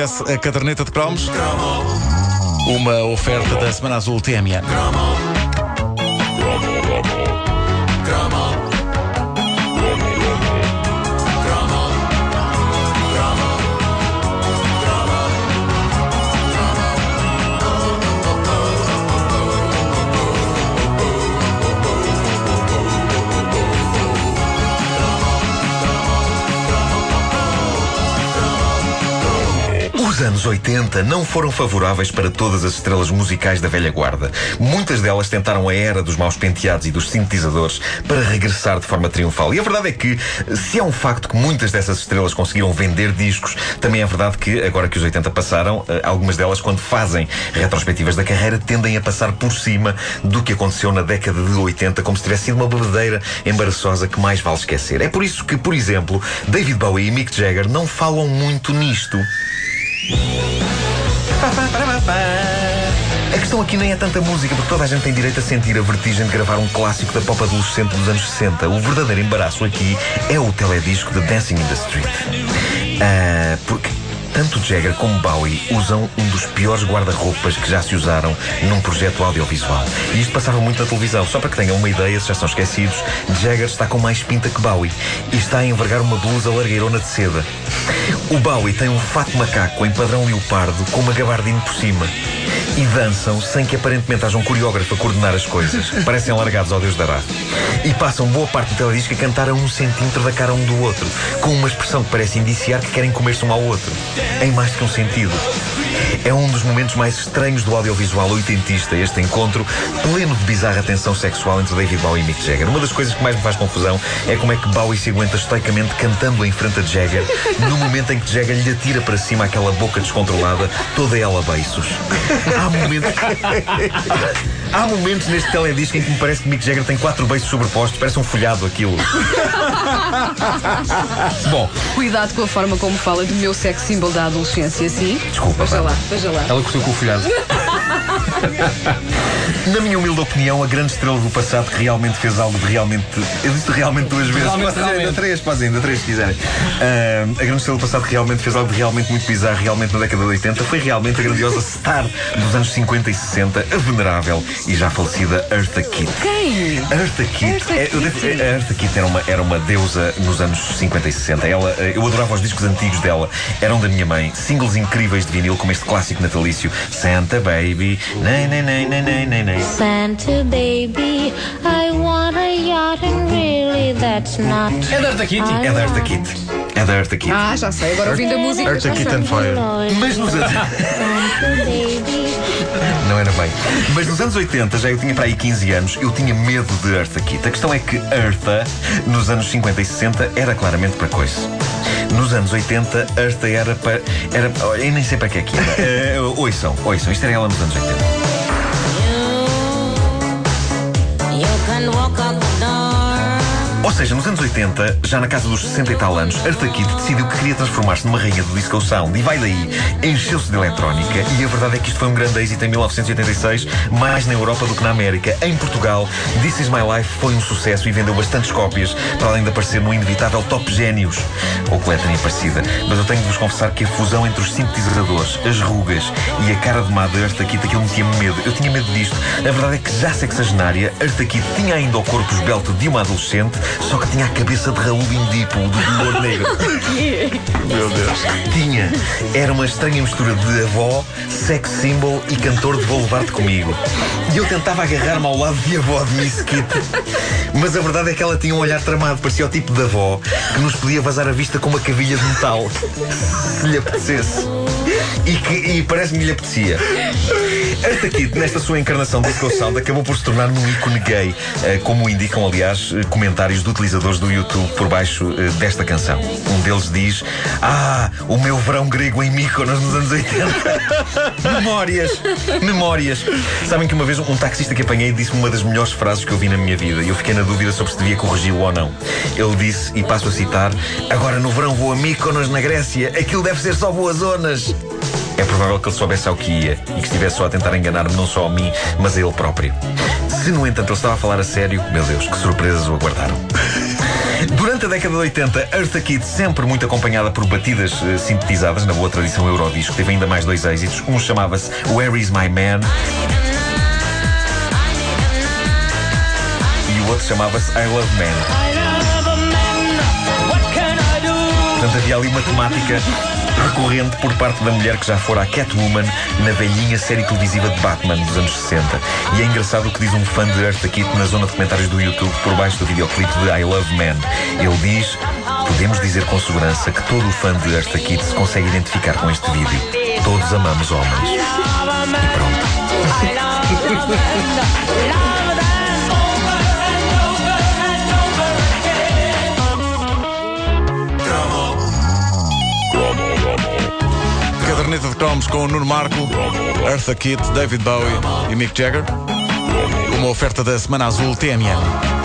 A caderneta de cromos. Uma oferta da Semana Azul TMN. Anos 80 não foram favoráveis para todas as estrelas musicais da velha guarda. Muitas delas tentaram a era dos maus penteados e dos sintetizadores para regressar de forma triunfal. E a verdade é que, se é um facto que muitas dessas estrelas conseguiram vender discos, também é verdade que, agora que os 80 passaram, eh, algumas delas, quando fazem retrospectivas da carreira, tendem a passar por cima do que aconteceu na década de 80, como se tivesse sido uma bebedeira embaraçosa que mais vale esquecer. É por isso que, por exemplo, David Bowie e Mick Jagger não falam muito nisto. A questão aqui nem é tanta música, porque toda a gente tem direito a sentir a vertigem de gravar um clássico da pop adolescente dos anos 60. O verdadeiro embaraço aqui é o teledisco de Dancing in the Street. Ah, porque tanto Jagger como Bowie usam um dos piores guarda-roupas que já se usaram num projeto audiovisual. E isto passava muito na televisão. Só para que tenham uma ideia, se já estão esquecidos, Jagger está com mais pinta que Bowie e está a envergar uma blusa largueirona de seda. O Bowie tem um fato macaco em padrão leopardo com uma gabardine por cima. E dançam sem que aparentemente haja um coreógrafo a coordenar as coisas. Parecem largados ao Deus dará. E passam boa parte do teledisco a cantar a um centímetro da cara um do outro, com uma expressão que parece indiciar que querem comer-se um ao outro. Em mais que um sentido. É um dos momentos mais estranhos do audiovisual oitentista, este encontro pleno de bizarra tensão sexual entre David Bowie e Mick Jagger. Uma das coisas que mais me faz confusão é como é que Bowie se aguenta estoicamente cantando em frente a Jagger no momento em que Jagger lhe atira para cima aquela boca descontrolada, toda ela beiços. Há momentos. Há momentos neste teledisco em que me parece que Mick Jagger tem quatro beiços sobrepostos, parece um folhado aquilo. Bom, Cuidado com a forma como fala do meu sex symbol da adolescência, sim? Desculpa, Veja lá, veja lá. Ela curtiu com o folhado. Na minha humilde opinião, a grande estrela do passado que realmente fez algo de realmente. Eu disse realmente duas vezes. Realmente, Posso dizer ainda realmente. três, podem ainda três se quiserem. Ah, a grande estrela do passado que realmente fez algo de realmente muito bizarro, realmente na década de 80, foi realmente a grandiosa star dos anos 50 e 60, a venerável e já falecida Eartha Kitt. Quem? Eartha Kitt, Eartha é, devo- a Eartha Kitt era uma, era uma deusa nos anos 50 e 60. Ela, eh, eu adorava os discos antigos dela, eram da minha mãe. Singles incríveis de vinil, como este clássico natalício Santa Baby. Nei, nei, nei, nei, nei, nei, nei. Santa baby, I want a yacht and really that's not. É da Arta Kitty. É da Eartha Kitt. É da Eartha Kitt. Ah, já sei, agora ouvindo a música. Eartha já Kitt sei. and Fire. Mas nos anos. Não era bem. Mas nos anos 80, já eu tinha para aí 15 anos, eu tinha medo de Eartha Kitt. A questão é que Eartha, nos anos 50 e 60, era claramente para coisa. Nos anos 80, Eartha era para. Era, oh, eu nem sei para que é que era. Uh, ouçam, ouçam, isto era ela nos anos 80. You can walk out the door. Ou seja, nos anos 80, já na casa dos 60 e tal anos, Eartha Kitt decidiu que queria transformar-se numa rainha do disco sound e vai daí, encheu-se de eletrónica e a verdade é que isto foi um grande êxito em 1986, mais na Europa do que na América. Em Portugal, This Is My Life foi um sucesso e vendeu bastantes cópias, para além de aparecer no inevitável Top Génios, ou coletânea parecida. Mas eu tenho de vos confessar que a fusão entre os sintetizadores, as rugas e a cara de má de Eartha aquilo metia-me medo. Eu tinha medo disto. A verdade é que já sexagenária, Eartha Kitt tinha ainda o corpo esbelto de uma adolescente, só que tinha a cabeça de Raul Indipo, do Humor Negro. Meu Deus. Tinha. Era uma estranha mistura de avó, sex symbol e cantor de Vou Levar-te Comigo. E eu tentava agarrar-me ao lado de avó de Miss Kitty. Mas a verdade é que ela tinha um olhar tramado, parecia o tipo de avó que nos podia vazar a vista com uma cavilha de metal. Se lhe apetecesse. E, que, e parece-me que lhe apetecia. Esta Kid, nesta sua encarnação de sound, acabou por se tornar num ícone gay, eh, como indicam, aliás, eh, comentários utilizadores do YouTube por baixo eh, desta canção. Um deles diz: Ah, o meu verão grego em Mykonos nos anos 80. memórias, memórias. Sabem que uma vez um taxista que apanhei disse-me uma das melhores frases que eu vi na minha vida e eu fiquei na dúvida sobre se devia corrigi-lo ou não. Ele disse, e passo a citar: Agora no verão vou a Mykonos, na Grécia, aquilo deve ser só boas zonas. É provável que ele soubesse ao que ia e que estivesse só a tentar enganar-me não só a mim, mas a ele próprio. Se, no entanto, ele estava a falar a sério, meu Deus, que surpresas o aguardaram. Durante a década de 80, Eartha Kitt, sempre muito acompanhada por batidas eh, sintetizadas, na boa tradição Eurodisco, teve ainda mais dois êxitos. Um chamava-se Where Is My Man? E o outro chamava-se I Love Man. Portanto, havia ali uma temática recorrente por parte da mulher que já fora a Catwoman na velhinha série televisiva de Batman dos anos 60. E é engraçado o que diz um fã de Eartha Kitt na zona de comentários do YouTube por baixo do videoclipe de I Love Man. Ele diz: Podemos dizer com segurança que todo o fã de Eartha Kitt se consegue identificar com este vídeo. Todos amamos homens. E pronto. Caderneta de cromos com o Nuno Marco, Eartha Kitt, David Bowie e Mick Jagger. Uma oferta da Semana Azul TMN.